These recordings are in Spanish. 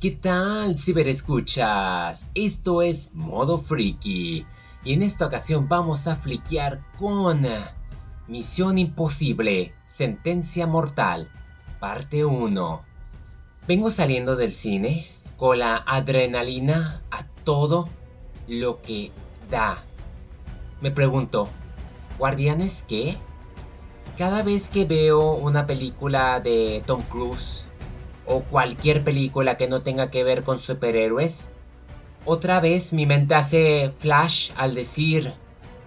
¿qué tal ciberescuchas? Esto es Modo Friki y en esta ocasión vamos a fliquear con Misión Imposible, Sentencia Mortal, parte 1. Vengo saliendo del cine con la adrenalina a todo lo que da. Me pregunto, ¿Guardianes qué? Cada vez que veo una película de Tom Cruise o cualquier película que no tenga que ver con superhéroes, otra vez mi mente hace flash al decir,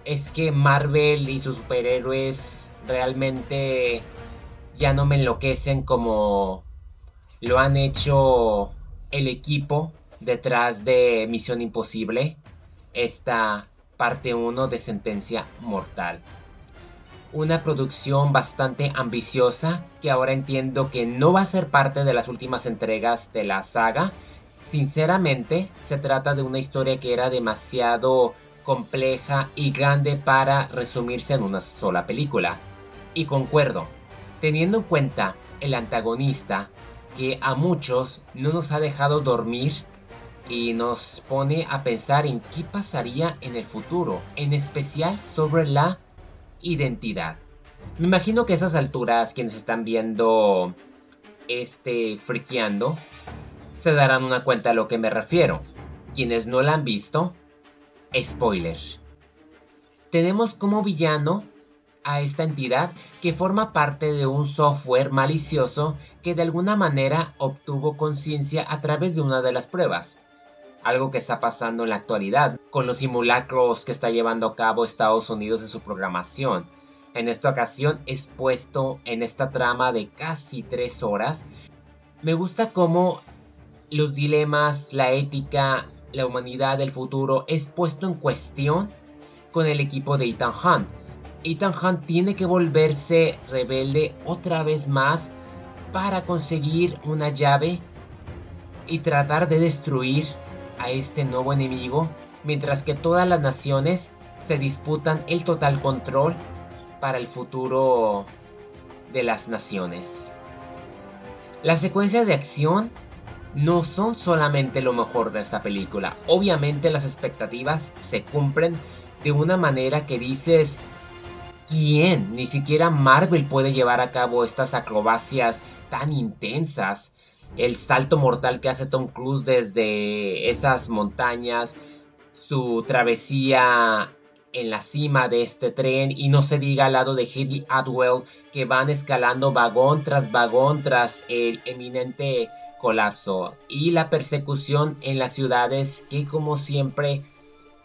es que Marvel y sus superhéroes realmente ya no me enloquecen como lo han hecho el equipo detrás de Misión Imposible, esta parte 1 de Sentencia Mortal una producción bastante ambiciosa que ahora entiendo que no va a ser parte de las últimas entregas de la saga. Sinceramente, se trata de una historia que era demasiado compleja y grande para resumirse en una sola película. Y concuerdo, teniendo en cuenta el antagonista que a muchos no nos ha dejado dormir y nos pone a pensar en qué pasaría en el futuro, en especial sobre la identidad. Me imagino que a esas alturas quienes están viendo este friqueando se darán una cuenta a lo que me refiero. Quienes no la han visto, spoiler. Tenemos como villano a esta entidad que forma parte de un software malicioso que de alguna manera obtuvo conciencia a través de una de las pruebas algo que está pasando en la actualidad con los simulacros que está llevando a cabo Estados Unidos en su programación. En esta ocasión es puesto en esta trama de casi tres horas. Me gusta cómo los dilemas, la ética, la humanidad del futuro es puesto en cuestión con el equipo de Ethan Hunt. Ethan Hunt tiene que volverse rebelde otra vez más para conseguir una llave y tratar de destruir a este nuevo enemigo, mientras que todas las naciones se disputan el total control para el futuro de las naciones. Las secuencias de acción no son solamente lo mejor de esta película. Obviamente las expectativas se cumplen de una manera que dices, ¿quién? Ni siquiera Marvel puede llevar a cabo estas acrobacias tan intensas el salto mortal que hace Tom Cruise desde esas montañas, su travesía en la cima de este tren y no se diga al lado de Haley Atwell que van escalando vagón tras vagón tras el eminente colapso. Y la persecución en las ciudades que como siempre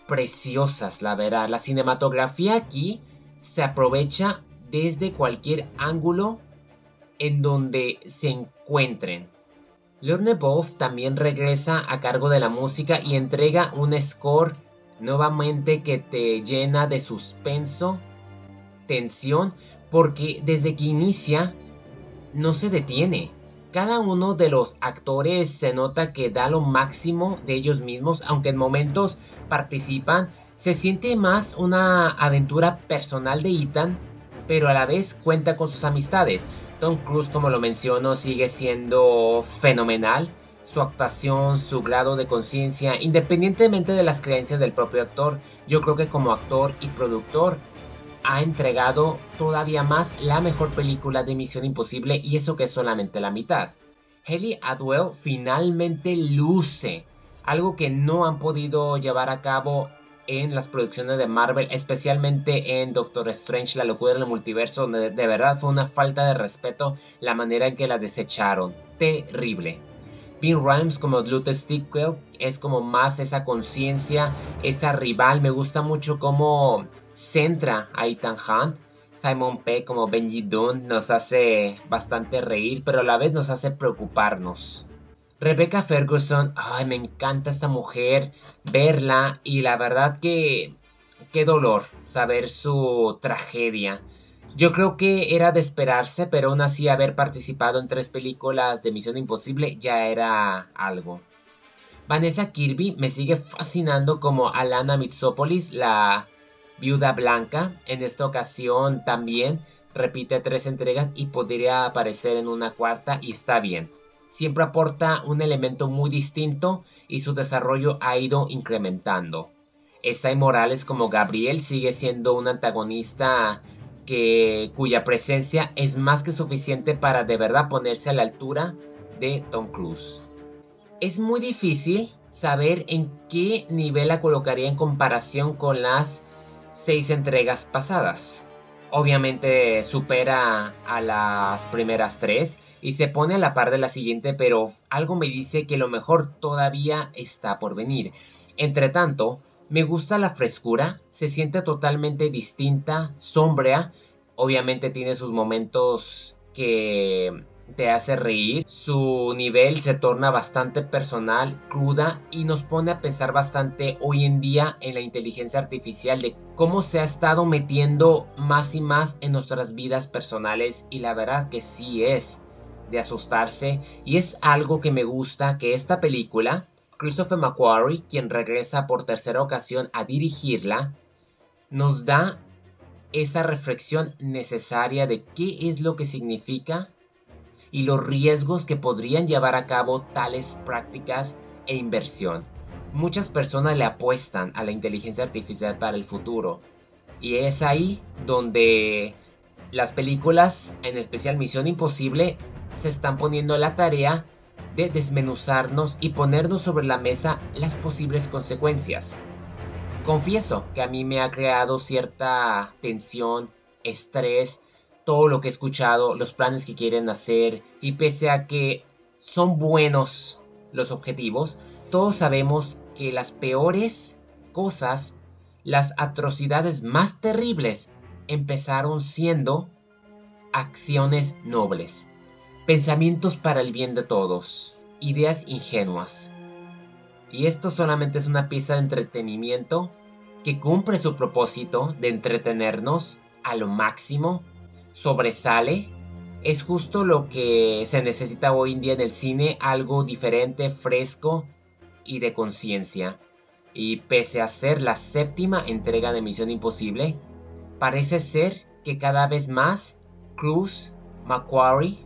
preciosas la verdad. La cinematografía aquí se aprovecha desde cualquier ángulo en donde se encuentren Lorne Wolf también regresa a cargo de la música y entrega un score nuevamente que te llena de suspenso, tensión, porque desde que inicia no se detiene. Cada uno de los actores se nota que da lo máximo de ellos mismos, aunque en momentos participan. Se siente más una aventura personal de Ethan, pero a la vez cuenta con sus amistades. Tom Cruise, como lo menciono, sigue siendo fenomenal. Su actuación, su grado de conciencia, independientemente de las creencias del propio actor, yo creo que como actor y productor ha entregado todavía más la mejor película de Misión Imposible y eso que es solamente la mitad. Haley Atwell finalmente luce, algo que no han podido llevar a cabo en las producciones de Marvel, especialmente en Doctor Strange, la locura del multiverso, donde de verdad fue una falta de respeto la manera en que la desecharon. Terrible. Bean Rhymes como Luther Stickwell es como más esa conciencia, esa rival. Me gusta mucho cómo centra a Ethan Hunt. Simon Peck como Benji Dunn nos hace bastante reír, pero a la vez nos hace preocuparnos. Rebecca Ferguson, ay, me encanta esta mujer, verla y la verdad que qué dolor saber su tragedia. Yo creo que era de esperarse, pero aún así haber participado en tres películas de Misión Imposible ya era algo. Vanessa Kirby me sigue fascinando como Alana Mitsopolis, la viuda blanca. En esta ocasión también repite tres entregas y podría aparecer en una cuarta y está bien siempre aporta un elemento muy distinto y su desarrollo ha ido incrementando. Esai Morales como Gabriel sigue siendo un antagonista que, cuya presencia es más que suficiente para de verdad ponerse a la altura de Tom Cruise. Es muy difícil saber en qué nivel la colocaría en comparación con las seis entregas pasadas. Obviamente supera a las primeras tres y se pone a la par de la siguiente, pero algo me dice que lo mejor todavía está por venir. Entre tanto, me gusta la frescura, se siente totalmente distinta, sombrea, obviamente tiene sus momentos que te hace reír, su nivel se torna bastante personal, cruda y nos pone a pensar bastante hoy en día en la inteligencia artificial de cómo se ha estado metiendo más y más en nuestras vidas personales y la verdad que sí es de asustarse. Y es algo que me gusta que esta película Christopher McQuarrie, quien regresa por tercera ocasión a dirigirla, nos da esa reflexión necesaria de qué es lo que significa y los riesgos que podrían llevar a cabo tales prácticas e inversión. Muchas personas le apuestan a la inteligencia artificial para el futuro y es ahí donde las películas, en especial Misión Imposible, se están poniendo la tarea de desmenuzarnos y ponernos sobre la mesa las posibles consecuencias. Confieso que a mí me ha creado cierta tensión, estrés, todo lo que he escuchado, los planes que quieren hacer y pese a que son buenos los objetivos, todos sabemos que las peores cosas, las atrocidades más terribles empezaron siendo acciones nobles. Pensamientos para el bien de todos. Ideas ingenuas. Y esto solamente es una pieza de entretenimiento que cumple su propósito de entretenernos a lo máximo, sobresale. Es justo lo que se necesita hoy en día en el cine, algo diferente, fresco y de conciencia. Y pese a ser la séptima entrega de Misión Imposible, parece ser que cada vez más Cruz, Macquarie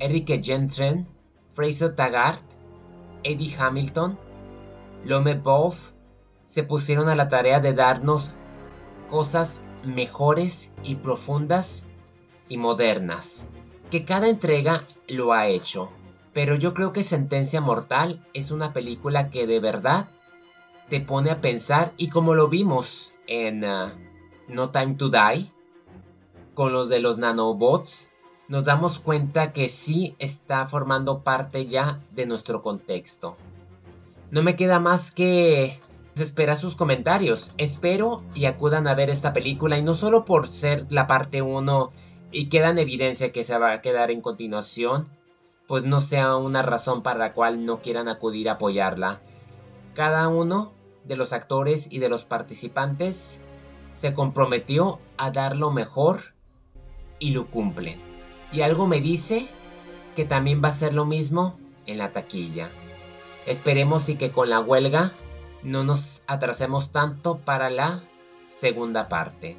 Eric Gentren, Fraser Taggart, Eddie Hamilton, Lome Boff se pusieron a la tarea de darnos cosas mejores y profundas y modernas. Que cada entrega lo ha hecho. Pero yo creo que Sentencia Mortal es una película que de verdad te pone a pensar y como lo vimos en uh, No Time to Die, con los de los nanobots, nos damos cuenta que sí está formando parte ya de nuestro contexto. No me queda más que esperar sus comentarios. Espero y acudan a ver esta película y no solo por ser la parte 1 y queda en evidencia que se va a quedar en continuación, pues no sea una razón para la cual no quieran acudir a apoyarla. Cada uno de los actores y de los participantes se comprometió a dar lo mejor y lo cumplen. Y algo me dice que también va a ser lo mismo en la taquilla. Esperemos y que con la huelga no nos atrasemos tanto para la segunda parte.